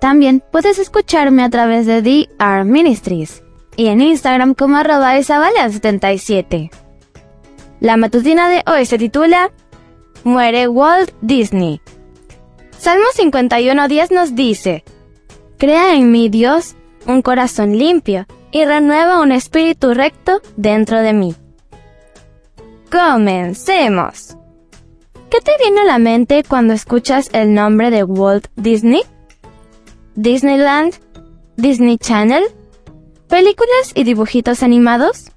También puedes escucharme a través de DR Ministries y en Instagram como arroba isabela77. La matutina de hoy se titula Muere Walt Disney. Salmo 51.10 nos dice, Crea en mí, Dios, un corazón limpio y renueva un espíritu recto dentro de mí. Comencemos. ¿Qué te viene a la mente cuando escuchas el nombre de Walt Disney? Disneyland, Disney Channel, películas y dibujitos animados.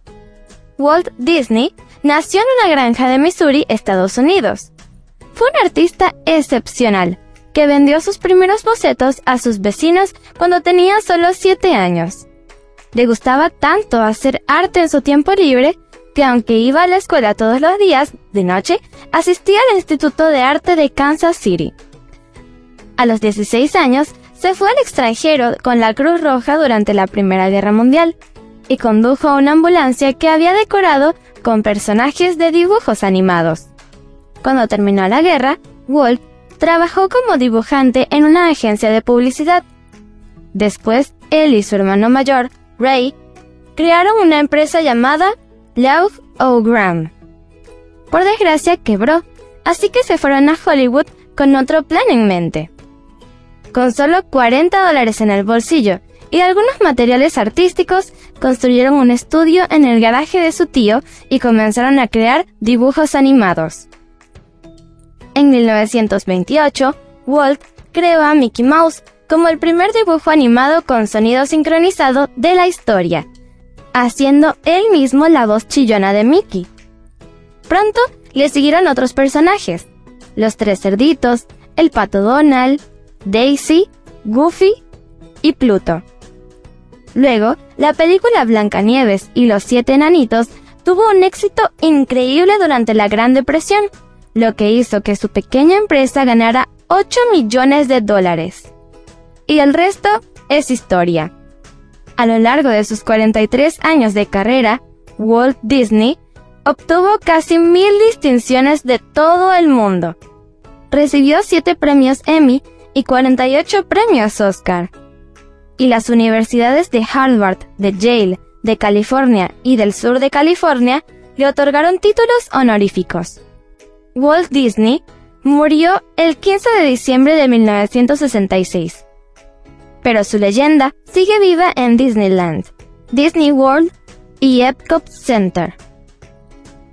Walt Disney nació en una granja de Missouri, Estados Unidos. Fue un artista excepcional que vendió sus primeros bocetos a sus vecinos cuando tenía solo 7 años. Le gustaba tanto hacer arte en su tiempo libre que aunque iba a la escuela todos los días, de noche, asistía al Instituto de Arte de Kansas City. A los 16 años, se fue al extranjero con la Cruz Roja durante la Primera Guerra Mundial y condujo una ambulancia que había decorado con personajes de dibujos animados. Cuando terminó la guerra, Walt trabajó como dibujante en una agencia de publicidad. Después, él y su hermano mayor, Ray, crearon una empresa llamada Love O'Gram. Por desgracia quebró, así que se fueron a Hollywood con otro plan en mente. Con solo 40 dólares en el bolsillo y algunos materiales artísticos, construyeron un estudio en el garaje de su tío y comenzaron a crear dibujos animados. En 1928, Walt creó a Mickey Mouse como el primer dibujo animado con sonido sincronizado de la historia, haciendo él mismo la voz chillona de Mickey. Pronto le siguieron otros personajes, los tres cerditos, el pato Donald, Daisy, Goofy y Pluto. Luego, la película Blancanieves y los siete enanitos tuvo un éxito increíble durante la Gran Depresión, lo que hizo que su pequeña empresa ganara 8 millones de dólares. Y el resto es historia. A lo largo de sus 43 años de carrera, Walt Disney obtuvo casi mil distinciones de todo el mundo. Recibió 7 premios Emmy y 48 premios Oscar. Y las universidades de Harvard, de Yale, de California y del sur de California le otorgaron títulos honoríficos. Walt Disney murió el 15 de diciembre de 1966. Pero su leyenda sigue viva en Disneyland, Disney World y Epcot Center.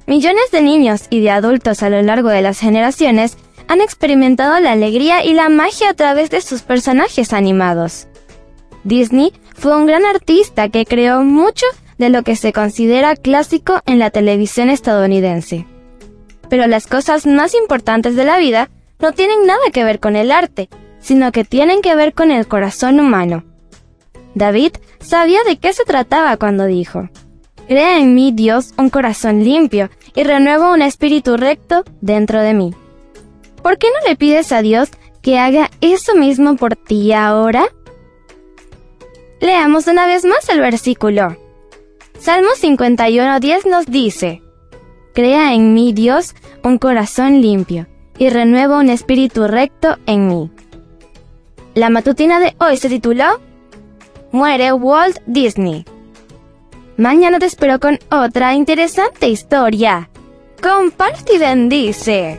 Millones de niños y de adultos a lo largo de las generaciones han experimentado la alegría y la magia a través de sus personajes animados. Disney fue un gran artista que creó mucho de lo que se considera clásico en la televisión estadounidense. Pero las cosas más importantes de la vida no tienen nada que ver con el arte, sino que tienen que ver con el corazón humano. David sabía de qué se trataba cuando dijo, Crea en mí, Dios, un corazón limpio y renuevo un espíritu recto dentro de mí. ¿Por qué no le pides a Dios que haga eso mismo por ti ahora? Leamos una vez más el versículo. Salmo 51.10 nos dice, Crea en mí, Dios, un corazón limpio, y renueva un espíritu recto en mí. La matutina de hoy se tituló Muere Walt Disney. Mañana te espero con otra interesante historia. Comparte y bendice.